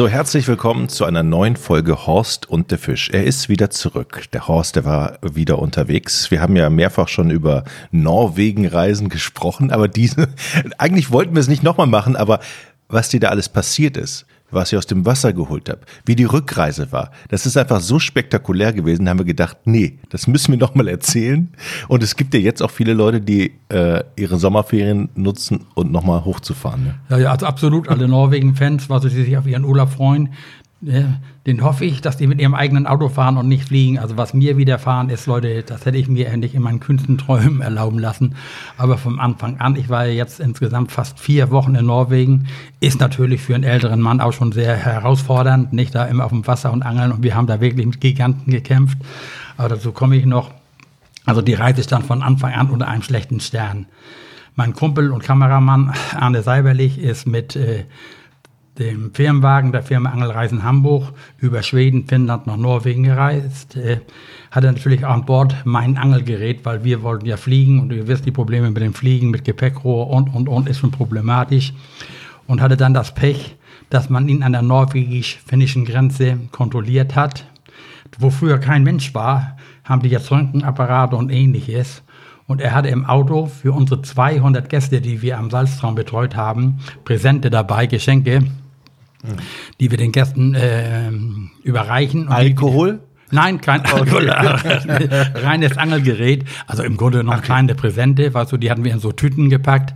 So, herzlich willkommen zu einer neuen Folge Horst und der Fisch. Er ist wieder zurück. Der Horst, der war wieder unterwegs. Wir haben ja mehrfach schon über Norwegen-Reisen gesprochen, aber diese, eigentlich wollten wir es nicht nochmal machen, aber was dir da alles passiert ist, was ich aus dem Wasser geholt habe, wie die Rückreise war. Das ist einfach so spektakulär gewesen, da haben wir gedacht, nee, das müssen wir noch mal erzählen. Und es gibt ja jetzt auch viele Leute, die äh, ihre Sommerferien nutzen und noch mal hochzufahren. Ne? Ja, ja, also absolut alle Norwegen-Fans, also die sich auf ihren Urlaub freuen, den hoffe ich, dass die mit ihrem eigenen Auto fahren und nicht fliegen. Also was mir widerfahren ist, Leute, das hätte ich mir nicht in meinen kühnsten Träumen erlauben lassen. Aber vom Anfang an, ich war jetzt insgesamt fast vier Wochen in Norwegen, ist natürlich für einen älteren Mann auch schon sehr herausfordernd, nicht da immer auf dem Wasser und angeln. Und wir haben da wirklich mit Giganten gekämpft. Aber dazu komme ich noch. Also die Reise stand von Anfang an unter einem schlechten Stern. Mein Kumpel und Kameramann Arne Seiberlich ist mit äh, dem Firmenwagen der Firma Angelreisen Hamburg über Schweden, Finnland nach Norwegen gereist. Äh, hatte natürlich an Bord mein Angelgerät, weil wir wollten ja fliegen und ihr wisst, die Probleme mit dem Fliegen, mit Gepäckrohr und, und, und ist schon problematisch. Und hatte dann das Pech, dass man ihn an der norwegisch-finnischen Grenze kontrolliert hat. Wo früher kein Mensch war, haben die jetzt Röntgenapparate und ähnliches. Und er hatte im Auto für unsere 200 Gäste, die wir am Salztraum betreut haben, Präsente dabei, Geschenke die wir den Gästen äh, überreichen. Alkohol? Nein, kein Alkohol. Reines Angelgerät. Also im Grunde noch okay. kleine Präsente, weißt du, die hatten wir in so Tüten gepackt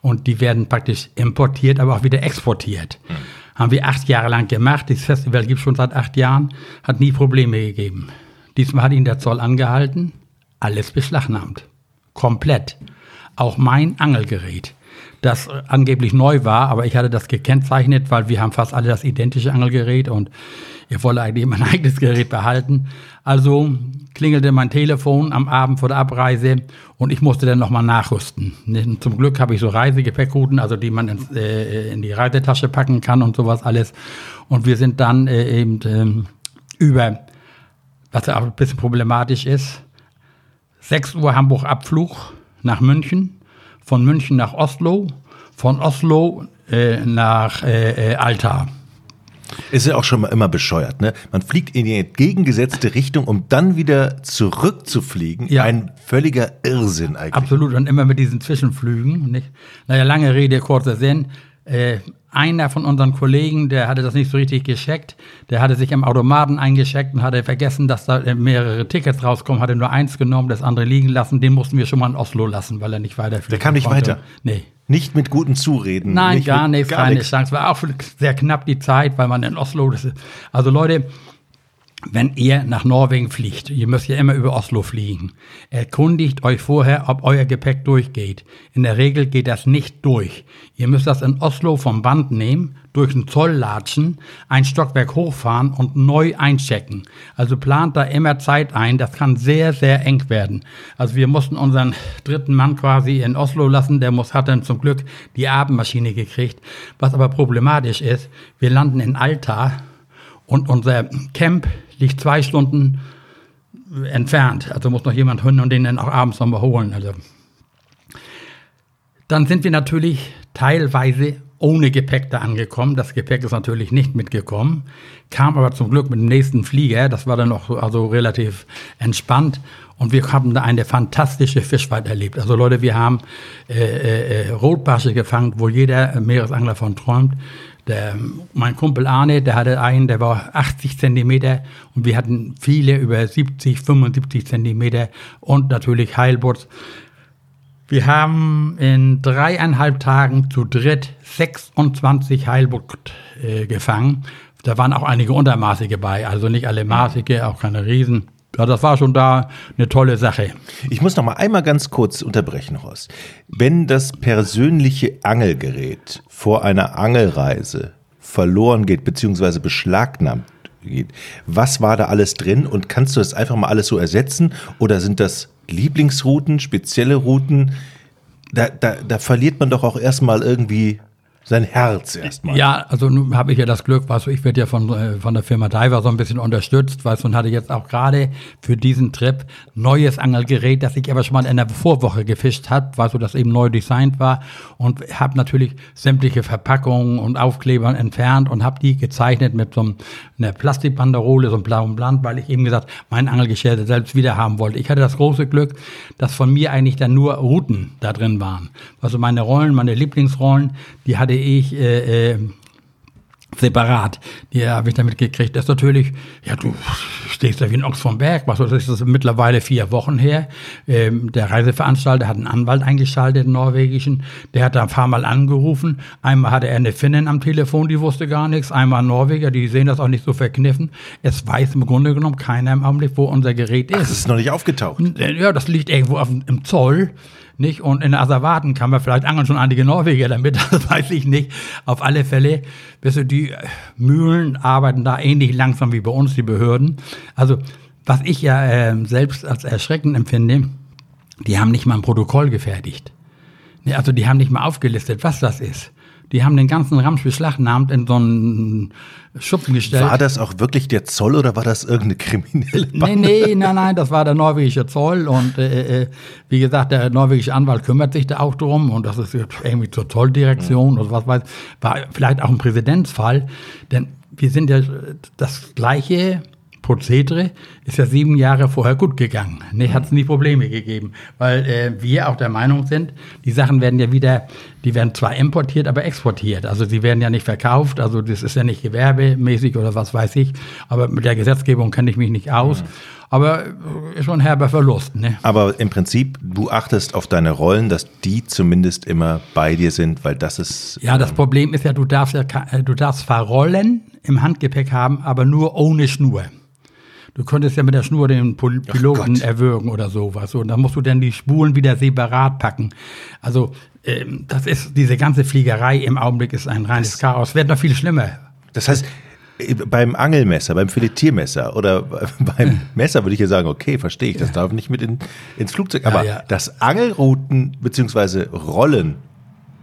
und die werden praktisch importiert, aber auch wieder exportiert. Mhm. Haben wir acht Jahre lang gemacht. Dieses Festival gibt es schon seit acht Jahren, hat nie Probleme gegeben. Diesmal hat ihn der Zoll angehalten, alles beschlagnahmt. Komplett. Auch mein Angelgerät das angeblich neu war, aber ich hatte das gekennzeichnet, weil wir haben fast alle das identische Angelgerät und ich wollte eigentlich mein eigenes Gerät behalten. Also klingelte mein Telefon am Abend vor der Abreise und ich musste dann nochmal nachrüsten. Zum Glück habe ich so Reisegepäckrouten, also die man in, äh, in, die Reisetasche packen kann und sowas alles. Und wir sind dann äh, eben äh, über, was ja auch ein bisschen problematisch ist, 6 Uhr Hamburg Abflug nach München von München nach Oslo, von Oslo äh, nach äh, äh, Alta. Ist ja auch schon mal immer bescheuert, ne? Man fliegt in die entgegengesetzte Richtung, um dann wieder zurückzufliegen. Ja. Ein völliger Irrsinn eigentlich. Absolut, und immer mit diesen Zwischenflügen. Nicht? Naja, lange Rede, kurzer Sinn. Äh, einer von unseren Kollegen, der hatte das nicht so richtig gescheckt, der hatte sich am Automaten eingescheckt und hatte vergessen, dass da mehrere Tickets rauskommen, hatte nur eins genommen, das andere liegen lassen. Den mussten wir schon mal in Oslo lassen, weil er nicht weiter Der kam nicht konnte. weiter? Nee. Nicht mit guten Zureden? Nein, nicht gar nicht, gar keine Chance. War auch sehr knapp die Zeit, weil man in Oslo, ist, also Leute, wenn ihr nach Norwegen fliegt, ihr müsst ja immer über Oslo fliegen, erkundigt euch vorher, ob euer Gepäck durchgeht. In der Regel geht das nicht durch. Ihr müsst das in Oslo vom Band nehmen, durch den Zoll latschen, ein Stockwerk hochfahren und neu einchecken. Also plant da immer Zeit ein, das kann sehr, sehr eng werden. Also wir mussten unseren dritten Mann quasi in Oslo lassen, der muss, hat dann zum Glück die Abendmaschine gekriegt. Was aber problematisch ist, wir landen in Alta und unser Camp liegt zwei Stunden entfernt. Also muss noch jemand hin und den dann auch abends nochmal holen. Also. Dann sind wir natürlich teilweise ohne Gepäck da angekommen. Das Gepäck ist natürlich nicht mitgekommen, kam aber zum Glück mit dem nächsten Flieger. Das war dann noch also relativ entspannt. Und wir haben da eine fantastische Fischfahrt erlebt. Also Leute, wir haben äh, äh, äh Rotbarsche gefangen, wo jeder Meeresangler von träumt. Der, mein Kumpel Arne, der hatte einen, der war 80 Zentimeter und wir hatten viele über 70, 75 Zentimeter und natürlich Heilbutz. Wir haben in dreieinhalb Tagen zu dritt 26 Heilbutt äh, gefangen. Da waren auch einige Untermaßige bei, also nicht alle maßige, auch keine Riesen. Ja, das war schon da eine tolle Sache. Ich muss noch mal einmal ganz kurz unterbrechen, Horst. Wenn das persönliche Angelgerät vor einer Angelreise verloren geht, beziehungsweise beschlagnahmt geht, was war da alles drin und kannst du das einfach mal alles so ersetzen oder sind das Lieblingsrouten, spezielle Routen? Da, da, da verliert man doch auch erstmal irgendwie sein Herz erstmal. Ja, also nun habe ich ja das Glück, weißt du, ich werde ja von, äh, von der Firma Diver so ein bisschen unterstützt, weißt du, und hatte jetzt auch gerade für diesen Trip neues Angelgerät, das ich aber schon mal in der Vorwoche gefischt habe, weißt du, das eben neu designt war und habe natürlich sämtliche Verpackungen und Aufkleber entfernt und habe die gezeichnet mit so einer Plastikbanderole, so einem blauen Blatt, weil ich eben gesagt, mein Angelgeschirr selbst wieder haben wollte. Ich hatte das große Glück, dass von mir eigentlich dann nur Routen da drin waren. Also meine Rollen, meine Lieblingsrollen, die hatte ich äh, äh, separat. Die habe ich damit gekriegt. Das ist natürlich, ja, du stehst da wie ein Ochs vom Berg. Was, das ist mittlerweile vier Wochen her. Ähm, der Reiseveranstalter hat einen Anwalt eingeschaltet, einen norwegischen. Der hat da ein paar Mal angerufen. Einmal hatte er eine Finnin am Telefon, die wusste gar nichts. Einmal ein Norweger, die sehen das auch nicht so verkniffen. Es weiß im Grunde genommen keiner im Augenblick, wo unser Gerät ist. Ach, das ist noch nicht aufgetaucht. Ja, das liegt irgendwo auf, im Zoll. Nicht? Und in Asservaten kann man vielleicht angeln schon einige Norweger damit, das weiß ich nicht. Auf alle Fälle, weißt du, die Mühlen arbeiten da ähnlich langsam wie bei uns, die Behörden. Also, was ich ja äh, selbst als erschreckend empfinde, die haben nicht mal ein Protokoll gefertigt. Also die haben nicht mal aufgelistet, was das ist. Die haben den ganzen Ramsch beschlagnahmt in so einen Schuppen gestellt. War das auch wirklich der Zoll oder war das irgendeine kriminelle Bande? Nee, nee, nein, nein, das war der norwegische Zoll und äh, äh, wie gesagt, der norwegische Anwalt kümmert sich da auch drum und das ist irgendwie zur Zolldirektion mhm. oder was weiß, war vielleicht auch ein Präsidentsfall, denn wir sind ja das gleiche Prozedere ist ja sieben Jahre vorher gut gegangen. Ne, hat es nie Probleme gegeben, weil äh, wir auch der Meinung sind, die Sachen werden ja wieder, die werden zwar importiert, aber exportiert. Also sie werden ja nicht verkauft, also das ist ja nicht gewerbemäßig oder was weiß ich, aber mit der Gesetzgebung kenne ich mich nicht aus. Mhm. Aber äh, ist schon ein herber Verlust. Ne? Aber im Prinzip, du achtest auf deine Rollen, dass die zumindest immer bei dir sind, weil das ist. Ja, das ähm, Problem ist ja, du darfst ja, äh, du darfst zwar Rollen im Handgepäck haben, aber nur ohne Schnur. Du könntest ja mit der Schnur den Piloten erwürgen oder sowas. Und dann musst du dann die Spulen wieder separat packen. Also ähm, das ist, diese ganze Fliegerei im Augenblick ist ein reines das Chaos. Wird noch viel schlimmer. Das heißt, beim Angelmesser, beim Filetiermesser oder beim Messer würde ich ja sagen, okay, verstehe ich, das darf nicht mit in, ins Flugzeug. Aber ja, ja. das Angelrouten bzw. Rollen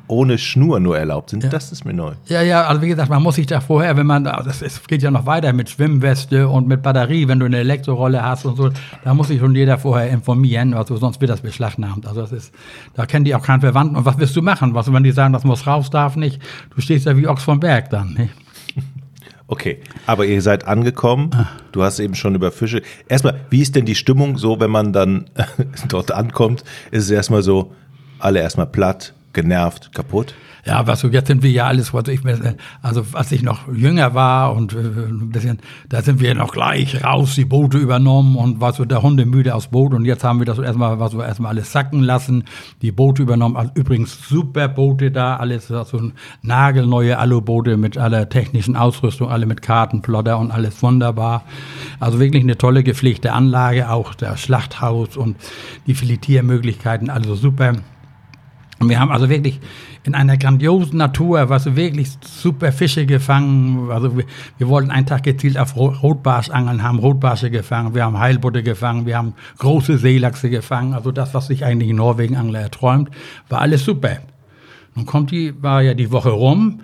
ohne Schnur nur erlaubt sind, ja. das ist mir neu. Ja, ja, also wie gesagt, man muss sich da vorher, wenn man, das ist, geht ja noch weiter mit Schwimmweste und mit Batterie, wenn du eine Elektrorolle hast und so, da muss sich schon jeder vorher informieren, also sonst wird das beschlagnahmt. Also das ist, da kennen die auch keinen Verwandten. Und was wirst du machen? Was, wenn die sagen, das muss raus, darf nicht, du stehst ja wie Ochs vom Berg dann. Ne? Okay, aber ihr seid angekommen. Ah. Du hast eben schon über Fische. Erstmal, wie ist denn die Stimmung so, wenn man dann dort ankommt? Ist es erstmal so, alle erstmal platt, genervt, kaputt? Ja, was so jetzt sind wir ja alles, was ich also als ich noch jünger war und äh, ein bisschen, da sind wir noch gleich raus, die Boote übernommen und war so der Hunde müde aus Boot und jetzt haben wir das erstmal, was wir erstmal alles sacken lassen, die Boote übernommen, also übrigens super Boote da, alles so also nagelneue Aluboote mit aller technischen Ausrüstung, alle mit Kartenplotter und alles wunderbar. Also wirklich eine tolle gepflegte Anlage, auch das Schlachthaus und die Filetiermöglichkeiten, also super. Und wir haben also wirklich in einer grandiosen Natur, was wirklich super Fische gefangen. Also wir, wir wollten einen Tag gezielt auf Rotbarsch angeln, haben Rotbarsche gefangen, wir haben Heilbutte gefangen, wir haben große Seelachse gefangen. Also das, was sich eigentlich ein Norwegen-Angler erträumt, war alles super. Nun kommt die, war ja die Woche rum.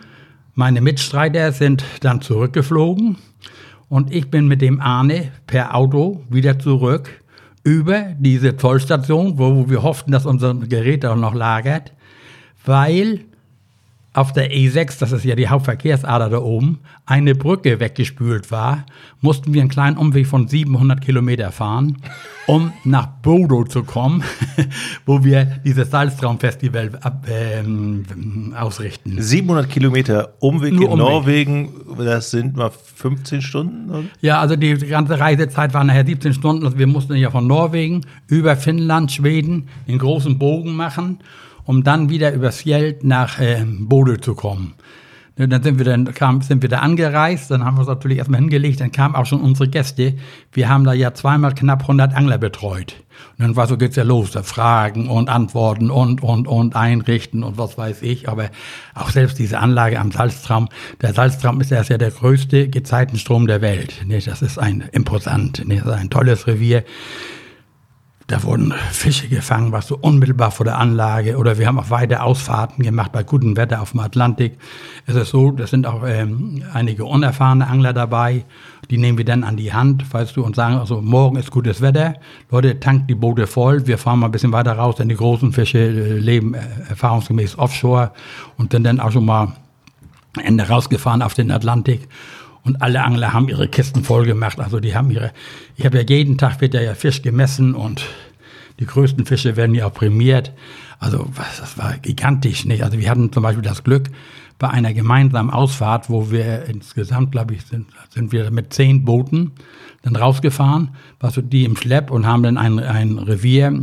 Meine Mitstreiter sind dann zurückgeflogen und ich bin mit dem Arne per Auto wieder zurück über diese Zollstation, wo wir hofften, dass unser Gerät auch noch lagert, weil auf der E6, das ist ja die Hauptverkehrsader da oben, eine Brücke weggespült war, mussten wir einen kleinen Umweg von 700 Kilometer fahren, um nach Bodo zu kommen, wo wir dieses Salztraumfestival ähm, ausrichten. 700 Kilometer Umweg Nur in Umweg. Norwegen, das sind mal 15 Stunden? Oder? Ja, also die ganze Reisezeit war nachher 17 Stunden. Also wir mussten ja von Norwegen über Finnland, Schweden den großen Bogen machen um dann wieder übers Fjeld nach äh, Bode zu kommen. Dann sind wir dann kam, sind wir da angereist, dann haben wir uns natürlich erstmal hingelegt, dann kamen auch schon unsere Gäste. Wir haben da ja zweimal knapp 100 Angler betreut. Und dann war so geht's ja los, da Fragen und Antworten und und und einrichten und was weiß ich. Aber auch selbst diese Anlage am Salztraum, der Salztraum ist ja der größte Gezeitenstrom der Welt. Das ist ein imposant, das ist ein tolles Revier da wurden Fische gefangen, was so unmittelbar vor der Anlage. Oder wir haben auch weite Ausfahrten gemacht bei gutem Wetter auf dem Atlantik. Es ist so, das sind auch ähm, einige unerfahrene Angler dabei. Die nehmen wir dann an die Hand, weißt du, und sagen, also morgen ist gutes Wetter. Leute, tankt die Boote voll. Wir fahren mal ein bisschen weiter raus, denn die großen Fische äh, leben äh, erfahrungsgemäß offshore und sind dann auch schon mal Ende rausgefahren auf den Atlantik. Und alle Angler haben ihre Kisten voll gemacht. Also die haben ihre, ich habe ja jeden Tag wird ja Fisch gemessen und die größten Fische werden ja auch prämiert. Also was, das war gigantisch, nicht? Also wir hatten zum Beispiel das Glück bei einer gemeinsamen Ausfahrt, wo wir insgesamt, glaube ich, sind, sind wir mit zehn Booten dann rausgefahren, was die im Schlepp und haben dann ein, ein Revier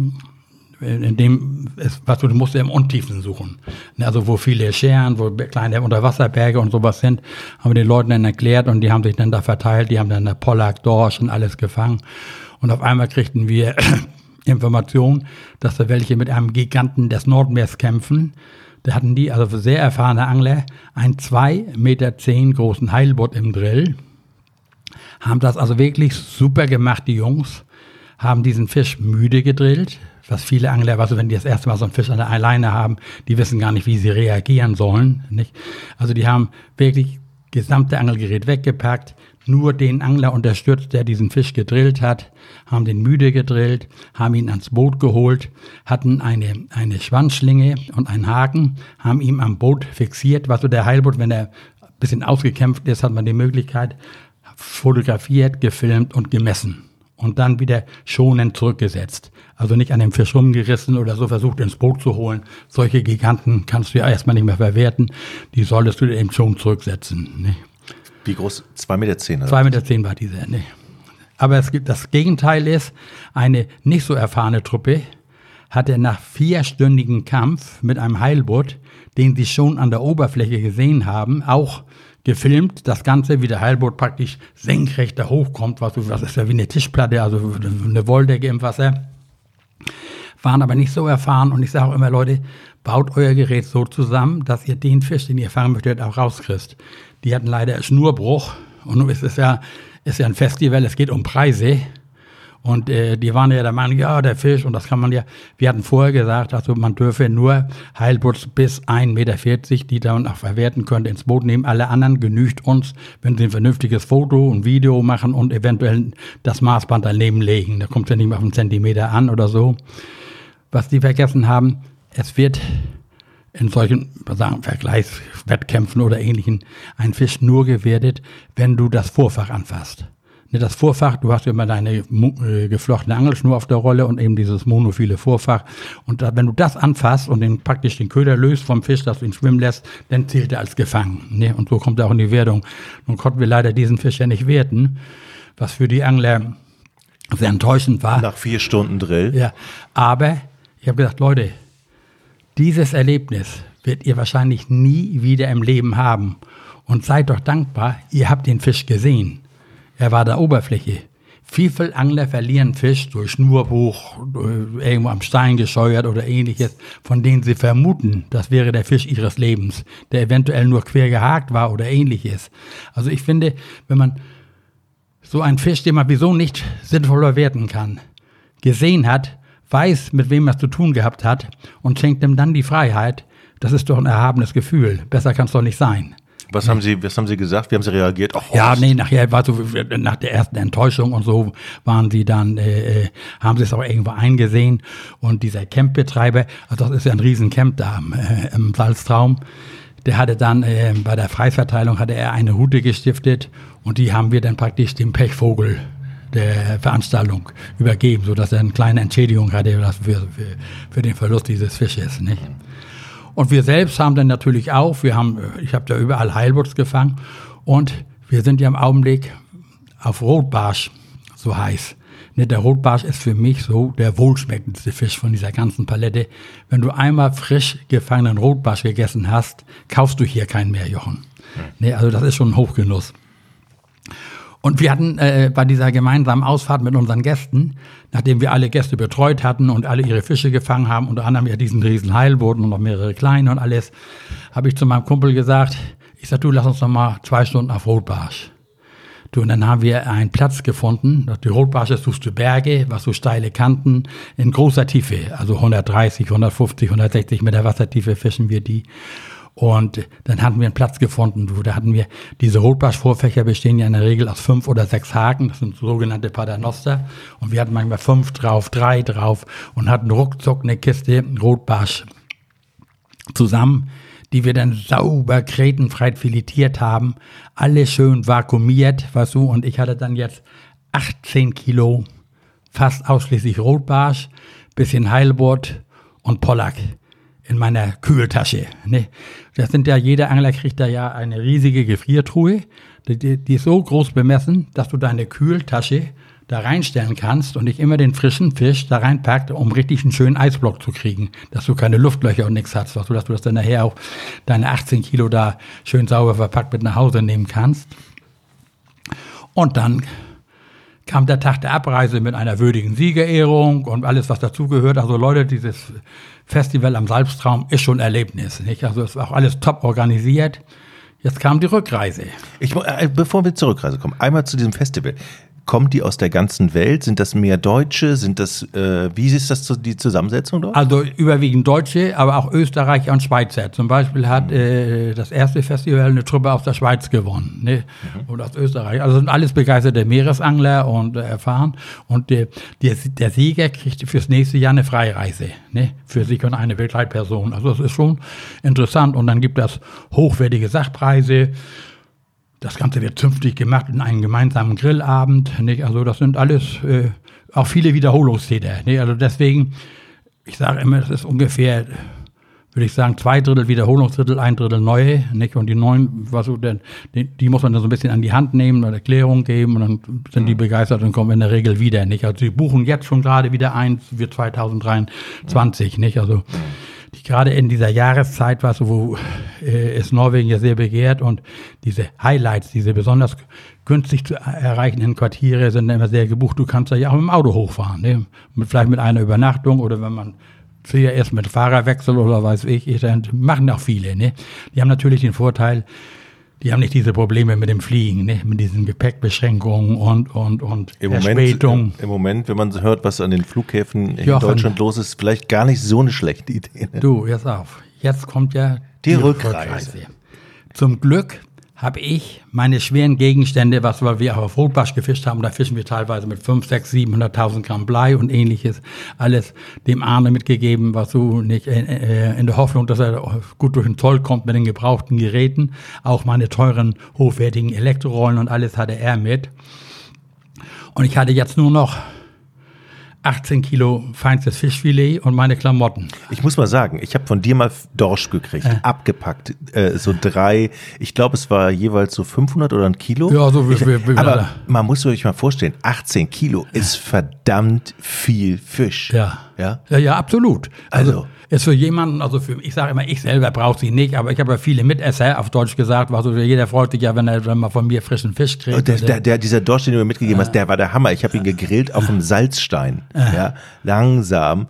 in dem ist, was du, du musst im Untiefen suchen. Ne, also wo viele Scheren, wo kleine Unterwasserberge und sowas sind, haben wir den Leuten dann erklärt und die haben sich dann da verteilt, die haben dann eine Pollack, Dorsch und alles gefangen. Und auf einmal kriegten wir Information, dass da welche mit einem Giganten des Nordmeers kämpfen. Da hatten die, also sehr erfahrene Angler, einen zwei Meter zehn großen Heilbutt im Drill. Haben das also wirklich super gemacht, die Jungs. Haben diesen Fisch müde gedrillt, was viele Angler, also wenn die das erste Mal so einen Fisch an der Leine haben, die wissen gar nicht, wie sie reagieren sollen. Nicht? Also die haben wirklich gesamte Angelgerät weggepackt, nur den Angler unterstützt, der diesen Fisch gedrillt hat, haben den müde gedrillt, haben ihn ans Boot geholt, hatten eine, eine Schwanzschlinge und einen Haken, haben ihn am Boot fixiert, was so der Heilboot, wenn er ein bisschen ausgekämpft ist, hat man die Möglichkeit, fotografiert, gefilmt und gemessen und dann wieder schonend zurückgesetzt. Also nicht an dem Fisch rumgerissen oder so versucht ins Boot zu holen. Solche Giganten kannst du ja erstmal nicht mehr verwerten. Die solltest du eben schon zurücksetzen. Ne? Wie groß? Zwei Meter zehn? Zwei Meter zehn war dieser. Ne? Aber es gibt das Gegenteil ist, eine nicht so erfahrene Truppe hatte nach vierstündigen Kampf mit einem Heilboot, den sie schon an der Oberfläche gesehen haben, auch gefilmt, das Ganze, wie der Heilboot praktisch senkrecht da hochkommt, was, was ist ja wie eine Tischplatte, also eine Wolldecke im Wasser. Waren aber nicht so erfahren und ich sage auch immer, Leute, baut euer Gerät so zusammen, dass ihr den Fisch, den ihr fangen möchtet, auch rauskriegt. Die hatten leider Schnurbruch und nun ist es ja, ist ja ein Festival, es geht um Preise. Und äh, die waren ja der Meinung, ja, der Fisch, und das kann man ja, wir hatten vorher gesagt, also man dürfe nur Heilbutz bis 1,40 Meter, die dann auch verwerten könnte, ins Boot nehmen. Alle anderen genügt uns, wenn sie ein vernünftiges Foto und Video machen und eventuell das Maßband daneben legen. Da kommt es ja nicht mehr auf einen Zentimeter an oder so. Was die vergessen haben, es wird in solchen sagen, Vergleichswettkämpfen oder ähnlichen ein Fisch nur gewertet, wenn du das Vorfach anfasst. Das Vorfach, du hast immer deine äh, geflochtene Angelschnur auf der Rolle und eben dieses monophile Vorfach. Und wenn du das anfasst und den, praktisch den Köder löst vom Fisch, dass du ihn schwimmen lässt, dann zählt er als gefangen. Ne? Und so kommt er auch in die Wertung. Nun konnten wir leider diesen Fisch ja nicht werten, was für die Angler sehr enttäuschend war. Nach vier Stunden Drill. Ja, aber ich habe gesagt, Leute, dieses Erlebnis wird ihr wahrscheinlich nie wieder im Leben haben. Und seid doch dankbar, ihr habt den Fisch gesehen. Er war der Oberfläche. Viele Angler verlieren Fisch durch Schnurbuch, irgendwo am Stein gescheuert oder ähnliches, von denen sie vermuten, das wäre der Fisch ihres Lebens, der eventuell nur quer gehakt war oder ähnliches. Also ich finde, wenn man so einen Fisch, den man wieso nicht sinnvoll verwerten kann, gesehen hat, weiß, mit wem er es zu tun gehabt hat und schenkt ihm dann die Freiheit, das ist doch ein erhabenes Gefühl. Besser kann es doch nicht sein. Was haben Sie, was haben Sie gesagt? Wie haben Sie reagiert? Oh, ja, nee, nachher war so, nach der ersten Enttäuschung und so waren Sie dann, äh, äh haben Sie es auch irgendwo eingesehen. Und dieser Campbetreiber, also das ist ja ein Riesencamp da äh, im Salztraum, der hatte dann äh, bei der Preisverteilung hatte er eine Route gestiftet und die haben wir dann praktisch dem Pechvogel der Veranstaltung übergeben, sodass er eine kleine Entschädigung hatte für, für, für den Verlust dieses Fisches. Nicht? Und wir selbst haben dann natürlich auch, wir haben, ich habe da überall Heilwurz gefangen und wir sind ja im Augenblick auf Rotbarsch, so heiß. Ne, der Rotbarsch ist für mich so der wohlschmeckendste Fisch von dieser ganzen Palette. Wenn du einmal frisch gefangenen Rotbarsch gegessen hast, kaufst du hier keinen mehr, Jochen. Ne, also das ist schon ein Hochgenuss. Und wir hatten äh, bei dieser gemeinsamen Ausfahrt mit unseren Gästen, nachdem wir alle Gäste betreut hatten und alle ihre Fische gefangen haben, unter anderem ja diesen riesen Heilboden und noch mehrere kleine und alles, habe ich zu meinem Kumpel gesagt, ich sag, du lass uns noch mal zwei Stunden auf Rotbarsch. Du, und dann haben wir einen Platz gefunden. Die Rotbarsche suchst du Berge, was so steile Kanten in großer Tiefe, also 130, 150, 160 Meter Wassertiefe fischen wir die. Und dann hatten wir einen Platz gefunden, da hatten wir, diese Rotbarschvorfächer bestehen ja in der Regel aus fünf oder sechs Haken, das sind sogenannte Paternoster. Und wir hatten manchmal fünf drauf, drei drauf und hatten ruckzuck eine Kiste Rotbarsch zusammen, die wir dann sauber kretenfrei filetiert haben, alles schön vakuumiert, was du, und ich hatte dann jetzt 18 Kilo, fast ausschließlich Rotbarsch, bisschen Heilbutt und Pollack in meiner Kühltasche. Ne? Das sind ja, jeder Angler kriegt da ja eine riesige Gefriertruhe, die, die ist so groß bemessen, dass du deine Kühltasche da reinstellen kannst und nicht immer den frischen Fisch da reinpackt, um richtig einen schönen Eisblock zu kriegen, dass du keine Luftlöcher und nichts hast, dass du, dass du das dann nachher auch deine 18 Kilo da schön sauber verpackt mit nach Hause nehmen kannst. Und dann kam der Tag der Abreise mit einer würdigen Siegerehrung und alles, was dazugehört. Also Leute, dieses Festival am Salztraum ist schon ein Erlebnis. Nicht? Also es war auch alles top organisiert. Jetzt kam die Rückreise. Ich, äh, bevor wir zur Rückreise kommen, einmal zu diesem Festival. Kommen die aus der ganzen Welt? Sind das mehr Deutsche? Sind das, äh, wie ist das die Zusammensetzung dort? Also überwiegend Deutsche, aber auch Österreicher und Schweizer. Zum Beispiel hat mhm. äh, das erste Festival eine Truppe aus der Schweiz gewonnen. Ne? Mhm. Oder aus Österreich. Also sind alles begeisterte Meeresangler und äh, erfahren. Und der, der, der Sieger kriegt fürs nächste Jahr eine Freireise. Ne? Für sich und eine Begleitperson. Also das ist schon interessant. Und dann gibt es hochwertige Sachpreise. Das Ganze wird zünftig gemacht in einem gemeinsamen Grillabend. Nicht? Also das sind alles äh, auch viele Wiederholungstäter. Nicht? Also deswegen, ich sage immer, das ist ungefähr, würde ich sagen, zwei Drittel Wiederholungsdrittel, ein Drittel neue. Nicht? Und die neuen, was so, denn, die, die, muss man dann so ein bisschen an die Hand nehmen und Erklärung geben und dann sind die begeistert und kommen in der Regel wieder. Nicht? Also sie buchen jetzt schon gerade wieder eins für 2023. Nicht? Also gerade in dieser Jahreszeit war, so, wo äh, ist Norwegen ja sehr begehrt und diese Highlights, diese besonders günstig zu erreichenden Quartiere sind immer sehr gebucht. Du kannst da ja auch mit dem Auto hochfahren, ne? mit, vielleicht mit einer Übernachtung oder wenn man erst mit Fahrerwechsel oder weiß ich, dann machen auch viele. Ne? Die haben natürlich den Vorteil, die haben nicht diese Probleme mit dem Fliegen, ne? mit diesen Gepäckbeschränkungen und, und, und Im Verspätung. Moment, Im Moment, wenn man hört, was an den Flughäfen in Jochen, Deutschland los ist, vielleicht gar nicht so eine schlechte Idee. Ne? Du, jetzt auf. Jetzt kommt ja die, die Rückreise. Rückreise. Zum Glück habe ich meine schweren Gegenstände, was wir auch auf Rotbarsch gefischt haben, da fischen wir teilweise mit 5, 6, 700.000 Gramm Blei und ähnliches, alles dem Arne mitgegeben, was so nicht äh, äh, in der Hoffnung, dass er gut durch den Zoll kommt mit den gebrauchten Geräten. Auch meine teuren, hochwertigen Elektrorollen und alles hatte er mit. Und ich hatte jetzt nur noch 18 Kilo feinstes Fischfilet und meine Klamotten. Ich muss mal sagen, ich habe von dir mal Dorsch gekriegt, äh. abgepackt, äh, so drei, ich glaube es war jeweils so 500 oder ein Kilo. Ja, so wie, ich, wie, wie Aber man muss sich mal vorstellen, 18 Kilo ist verdammt viel Fisch. Ja. Ja, ja, ja absolut. Also, also ist für jemanden, also für, ich sage immer, ich selber brauche sie nicht, aber ich habe ja viele Mitesser, auf Deutsch gesagt, also jeder freut sich ja, wenn er, wenn man von mir frischen Fisch kriegt. Der, der, der, dieser Dorsch, den du mir mitgegeben hast, der war der Hammer. Ich habe ihn gegrillt auf dem Salzstein. Ja, langsam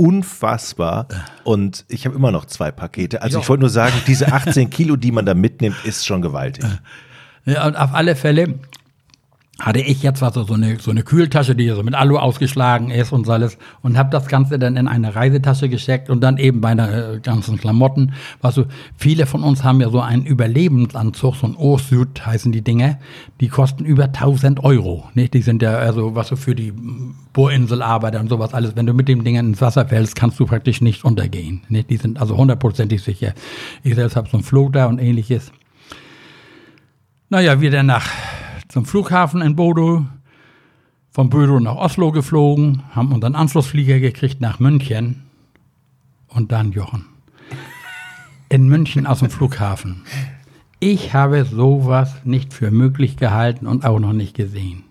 unfassbar. Und ich habe immer noch zwei Pakete. Also ich wollte nur sagen, diese 18 Kilo, die man da mitnimmt, ist schon gewaltig. Ja, und auf alle Fälle hatte ich jetzt was so eine so eine Kühltasche, die so mit Alu ausgeschlagen ist und so alles und habe das Ganze dann in eine Reisetasche gesteckt und dann eben bei den äh, ganzen Klamotten. Was so viele von uns haben ja so einen Überlebensanzug, so ein Orsüd heißen die Dinge, die kosten über 1000 Euro. Nicht? Die sind ja also was so für die Bohrinselarbeiter und sowas alles. Wenn du mit dem Ding ins Wasser fällst, kannst du praktisch nicht untergehen. Nicht? Die sind also hundertprozentig sicher. Ich selbst habe so einen Floater und ähnliches. Naja, wir dann nach zum Flughafen in Bodo, von Bodo nach Oslo geflogen, haben unseren Anschlussflieger gekriegt nach München und dann Jochen. In München aus dem Flughafen. Ich habe sowas nicht für möglich gehalten und auch noch nicht gesehen.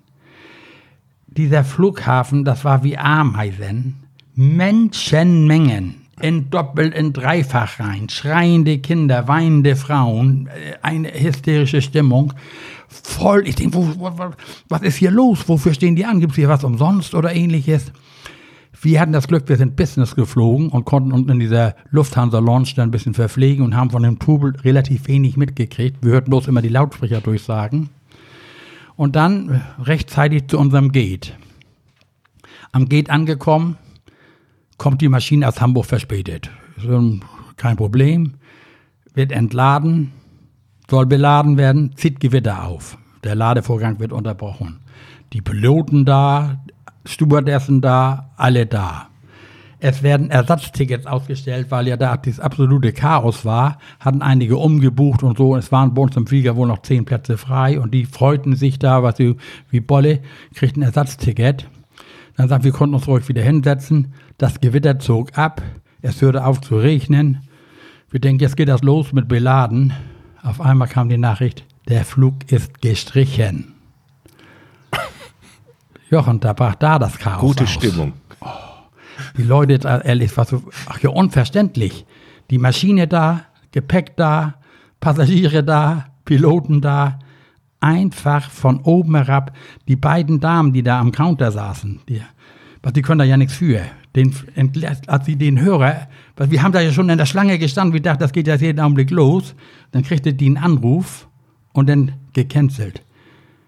Dieser Flughafen, das war wie Ameisen. Menschenmengen in Doppel-, in Dreifach rein. Schreiende Kinder, weinende Frauen, äh, eine hysterische Stimmung voll. Ich denke, was ist hier los? Wofür stehen die an? Gibt es hier was umsonst oder ähnliches? Wir hatten das Glück, wir sind Business geflogen und konnten uns in dieser Lufthansa-Launch dann ein bisschen verpflegen und haben von dem Trubel relativ wenig mitgekriegt. Wir hörten bloß immer die Lautsprecher durchsagen. Und dann rechtzeitig zu unserem Gate. Am Gate angekommen, kommt die Maschine aus Hamburg verspätet. Kein Problem. Wird entladen, soll beladen werden, zieht Gewitter auf. Der Ladevorgang wird unterbrochen. Die Piloten da, Stewardessen da, alle da. Es werden Ersatztickets ausgestellt, weil ja da das absolute Chaos war. Hatten einige umgebucht und so. Es waren bei uns im Flieger wohl noch zehn Plätze frei und die freuten sich da, was sie wie Bolle, kriegten ein Ersatzticket. Dann sagt, wir konnten uns ruhig wieder hinsetzen. Das Gewitter zog ab. Es hörte auf zu regnen. Wir denken, jetzt geht das los mit Beladen. Auf einmal kam die Nachricht, der Flug ist gestrichen. Jochen, da brach da das Chaos Gute aus. Stimmung. Die Leute, ehrlich, was so, ach ja, unverständlich. Die Maschine da, Gepäck da, Passagiere da, Piloten da. Einfach von oben herab. Die beiden Damen, die da am Counter saßen, die, was, die können da ja nichts für. Den, als sie den Hörer, weil wir haben da ja schon in der Schlange gestanden, wir dachten, das geht jetzt jeden Augenblick los. Dann kriegte die einen Anruf und dann gecancelt.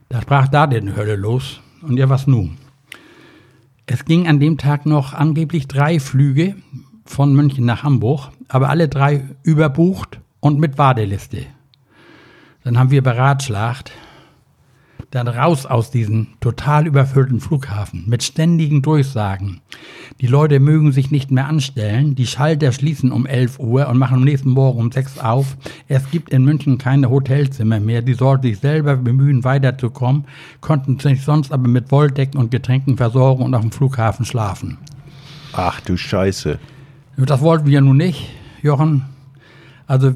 Da sprach da den Hölle los. Und ja, was nun? Es ging an dem Tag noch angeblich drei Flüge von München nach Hamburg, aber alle drei überbucht und mit Warteliste. Dann haben wir beratschlagt, dann raus aus diesem total überfüllten Flughafen mit ständigen Durchsagen. Die Leute mögen sich nicht mehr anstellen. Die Schalter schließen um 11 Uhr und machen am nächsten Morgen um 6 auf. Es gibt in München keine Hotelzimmer mehr. Die sollten sich selber bemühen, weiterzukommen, konnten sich sonst aber mit Wolldecken und Getränken versorgen und auf dem Flughafen schlafen. Ach du Scheiße. Das wollten wir nun nicht, Jochen. Also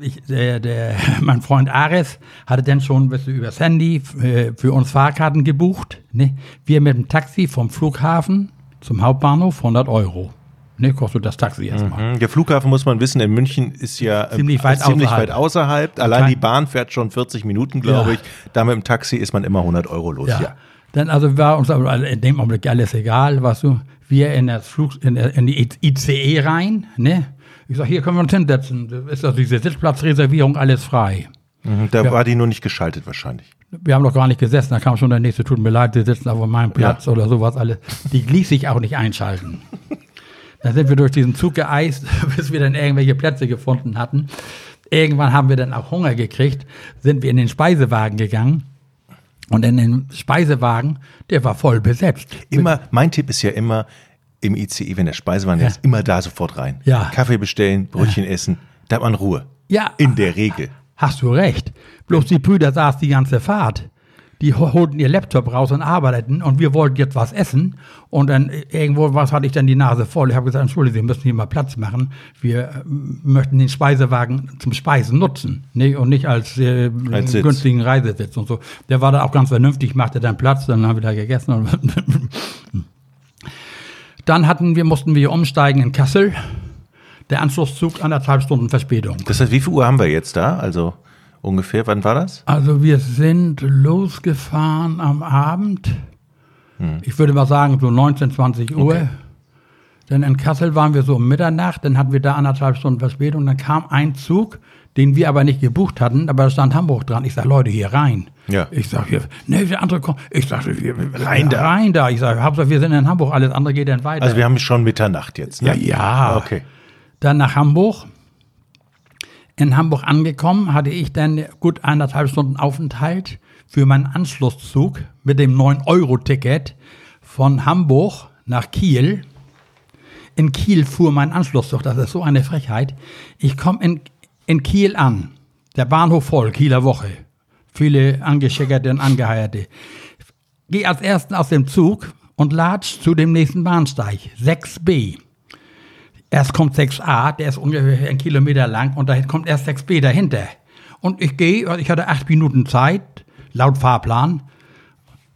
ich, der, der, mein Freund Ares hatte dann schon bisschen übers Handy äh, für uns Fahrkarten gebucht. Ne? Wir mit dem Taxi vom Flughafen zum Hauptbahnhof 100 Euro. Ne, kostet das Taxi erstmal. Mhm. Der Flughafen, muss man wissen, in München ist ja äh, Ziemlich weit ziemlich außerhalb. weit außerhalb. Allein die Bahn fährt schon 40 Minuten, glaube Ja. ich. Da mit dem Taxi ist man immer 100 Euro los. Ja. Ja. Dann also war uns aber in dem Augenblick alles egal, was du. Wir in das Flug, in, in die ICE rein, ne? Ich sag, hier können wir uns hinsetzen. Da Ist also diese Sitzplatzreservierung alles frei. Mhm, Da war die nur nicht geschaltet wahrscheinlich. Wir haben noch gar nicht gesessen, da kam schon der nächste, tut mir leid, Sie sitzen auf meinem Platz oder sowas alles. Die ließ sich auch nicht einschalten. Dann sind wir durch diesen Zug geeist, bis wir dann irgendwelche Plätze gefunden hatten. Irgendwann haben wir dann auch Hunger gekriegt, sind wir in den Speisewagen gegangen. Und in den Speisewagen, der war voll besetzt. Immer, mein Tipp ist ja immer, im ICE, wenn der Speisewagen Ja. ist, immer da sofort rein. Ja. Kaffee bestellen, Brötchen essen, da hat man Ruhe. Ja. In der Regel. Hast du recht. Bloß die Brüder saßen die ganze Fahrt. Die ho- holten ihr Laptop raus und arbeiteten und wir wollten jetzt was essen. Und dann äh, irgendwo was hatte ich dann die Nase voll. Ich habe gesagt, Entschuldigung, Sie müssen hier mal Platz machen. Wir äh, möchten den Speisewagen zum Speisen nutzen ne? und nicht als, äh, Als günstigen Reisesitz und so. Der war da auch ganz vernünftig, machte dann Platz, dann haben wir da gegessen. Dann hatten wir, mussten wir umsteigen in Kassel. Der Anschlusszug anderthalb Stunden Verspätung. Das heißt, wie viel Uhr haben wir jetzt da? Also ungefähr, wann war das? Also wir sind losgefahren am Abend. Ich würde mal sagen so 19, 20 Uhr. Okay. Dann in Kassel waren wir so um Mitternacht, dann hatten wir da anderthalb Stunden Verspätung. Dann kam ein Zug, den wir aber nicht gebucht hatten, aber da stand Hamburg dran. Ich sag, Leute, hier rein. Ja. Ich sag, hier, ne, der andere kommt. Ich sag, wir, Rein da. Rein da. Ich sag, Hauptsache, wir sind in Hamburg, alles andere geht dann weiter. Also wir haben schon Mitternacht jetzt. Ne? Ja, ja. Okay. Dann nach Hamburg. In Hamburg angekommen, hatte ich dann gut eineinhalb Stunden Aufenthalt für meinen Anschlusszug mit dem 9-Euro-Ticket von Hamburg nach Kiel. In Kiel fuhr mein Anschlusszug, das ist so eine Frechheit. Ich komme in, in Kiel an, der Bahnhof voll, Kieler Woche. Viele Angeschickerte und Angeheierte. Geh als Ersten aus dem Zug und latsch zu dem nächsten Bahnsteig, 6b. Erst kommt 6a, der ist ungefähr einen Kilometer lang und da kommt erst 6b dahinter. Und ich gehe, ich hatte acht Minuten Zeit, laut Fahrplan,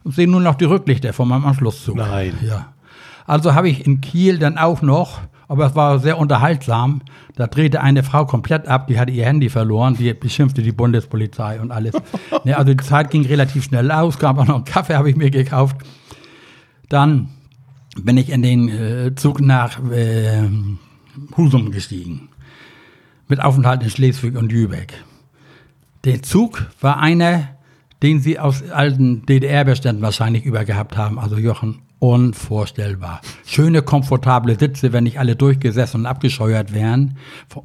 und sehe nur noch die Rücklichter von meinem Anschlusszug. Nein. Ja. Also habe ich in Kiel dann auch noch, aber es war sehr unterhaltsam, da drehte eine Frau komplett ab, die hatte ihr Handy verloren, die beschimpfte die Bundespolizei und alles. ne, also die Zeit ging relativ schnell aus, gab auch noch einen Kaffee, habe ich mir gekauft. Dann bin ich in den äh, Zug nach äh, Husum gestiegen. Mit Aufenthalt in Schleswig und Lübeck. Der Zug war einer den sie aus alten DDR-Beständen wahrscheinlich übergehabt haben, also Jochen unvorstellbar. Schöne, komfortable Sitze, wenn nicht alle durchgesessen und abgescheuert wären.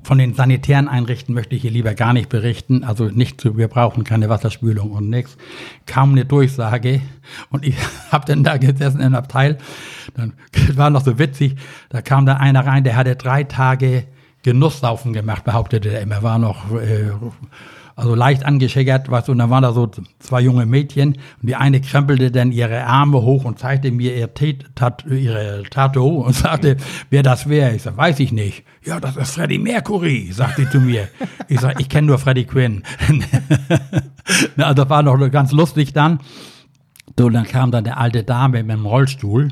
Von den sanitären Einrichten möchte ich hier lieber gar nicht berichten. Also nicht zu, wir brauchen keine Wasserspülung und nichts. Kaum eine Durchsage. Und ich habe dann da gesessen im Abteil. Dann war noch so witzig. Da kam da einer rein, der hatte drei Tage Genusssaufen gemacht, behauptete er immer. War noch äh, also leicht angeschickert, weißt du, und dann waren da so zwei junge Mädchen und die eine krempelte dann ihre Arme hoch und zeigte mir ihr Tat, ihre Tattoo und sagte, wer das wäre. Ich sag, weiß ich nicht. Ja, das ist Freddie Mercury, sagt sie zu mir. Ich sag, ich kenne nur Freddie Quinn. also das war noch ganz lustig dann. So, dann kam dann der alte Dame mit dem Rollstuhl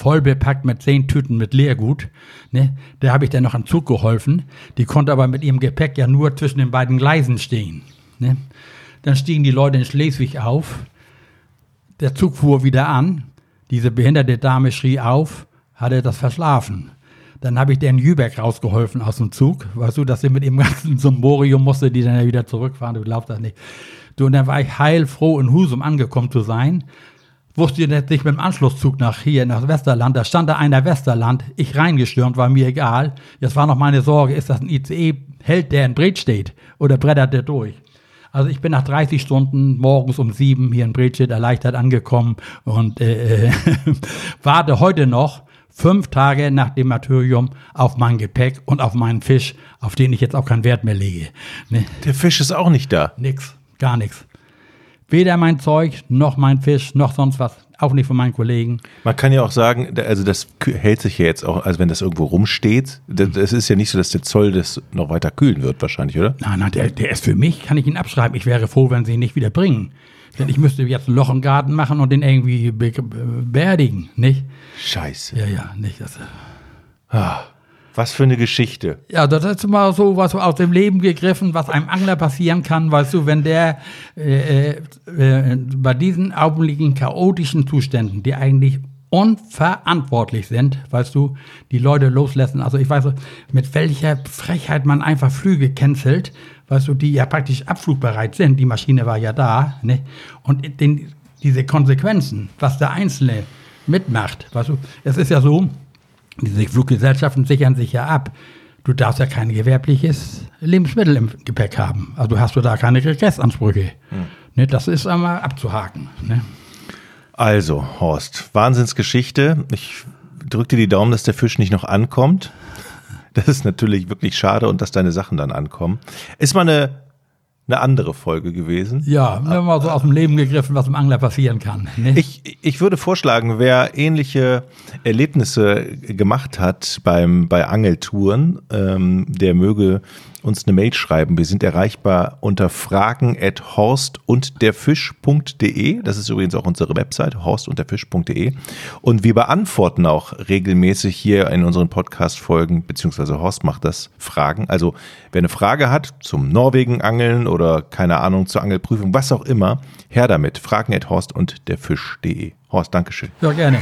voll bepackt mit zehn Tüten mit Leergut. Ne? Der habe ich dann noch am Zug geholfen. Die konnte aber mit ihrem Gepäck ja nur zwischen den beiden Gleisen stehen. Ne? Dann stiegen die Leute in Schleswig auf. Der Zug fuhr wieder an. Diese behinderte Dame schrie auf, hatte das verschlafen. Dann habe ich den Jübeck rausgeholfen aus dem Zug. Weißt du, dass sie mit ihrem ganzen Sumborium musste, die dann ja wieder zurückfahren. Du glaubst das nicht. Du, und dann war ich heilfroh in Husum angekommen zu sein wusste nicht mit dem Anschlusszug nach hier, nach Westerland. Da stand da einer Westerland, ich reingestürmt, war mir egal. Jetzt war noch meine Sorge, ist das ein ICE, hält der in Bret steht oder brettert der durch? Also ich bin nach 30 Stunden morgens um sieben hier in Bredstedt erleichtert angekommen und äh, äh warte heute noch fünf Tage nach dem Martyrium auf mein Gepäck und auf meinen Fisch, auf den ich jetzt auch keinen Wert mehr lege. Ne? Der Fisch ist auch nicht da. Nix, gar nichts. Weder mein Zeug, noch mein Fisch, noch sonst was. Auch nicht von meinen Kollegen. Man kann ja auch sagen, also das hält sich ja jetzt auch, also wenn das irgendwo rumsteht, das ist ja nicht so, dass der Zoll das noch weiter kühlen wird, wahrscheinlich, oder? Nein, nein, der, der ist für mich, kann ich ihn abschreiben. Ich wäre froh, wenn sie ihn nicht wieder bringen. Denn ich müsste jetzt ein Loch im Garten machen und den irgendwie beerdigen, nicht? Scheiße. Ja, ja, nicht. Das, ah. Was für eine Geschichte. Ja, das ist mal so was aus dem Leben gegriffen, was einem Angler passieren kann, weißt du, wenn der äh, äh, äh, bei diesen augenblicklichen chaotischen Zuständen, die eigentlich unverantwortlich sind, weißt du, die Leute loslassen. Also ich weiß, mit welcher Frechheit man einfach Flüge cancelt, weißt du, die ja praktisch abflugbereit sind. Die Maschine war ja da, ne? Und den, diese Konsequenzen, was der Einzelne mitmacht, weißt du, es ist ja so, diese Fluggesellschaften sichern sich ja ab. Du darfst ja kein gewerbliches Lebensmittel im Gepäck haben. Also hast du da keine Regressansprüche. Hm. Ne, das ist einmal abzuhaken. Ne? Also, Horst, Wahnsinnsgeschichte. Ich drücke dir die Daumen, dass der Fisch nicht noch ankommt. Das ist natürlich wirklich schade und dass deine Sachen dann ankommen. Ist mal eine eine andere Folge gewesen. Ja, wir haben mal so aus dem Leben gegriffen, was im Angler passieren kann. Ne? Ich, ich würde vorschlagen, wer ähnliche Erlebnisse gemacht hat beim, bei Angeltouren, ähm, der möge uns eine Mail schreiben. Wir sind erreichbar unter fragen at horst und der Fisch.de. Das ist übrigens auch unsere Website, horst und der Fisch.de. Und wir beantworten auch regelmäßig hier in unseren Podcast-Folgen, beziehungsweise Horst macht das, Fragen. Also, wer eine Frage hat zum Norwegen-Angeln oder keine Ahnung zur Angelprüfung, was auch immer, her damit. Fragen at horst und der Fisch.de. Horst, Dankeschön. Ja, gerne.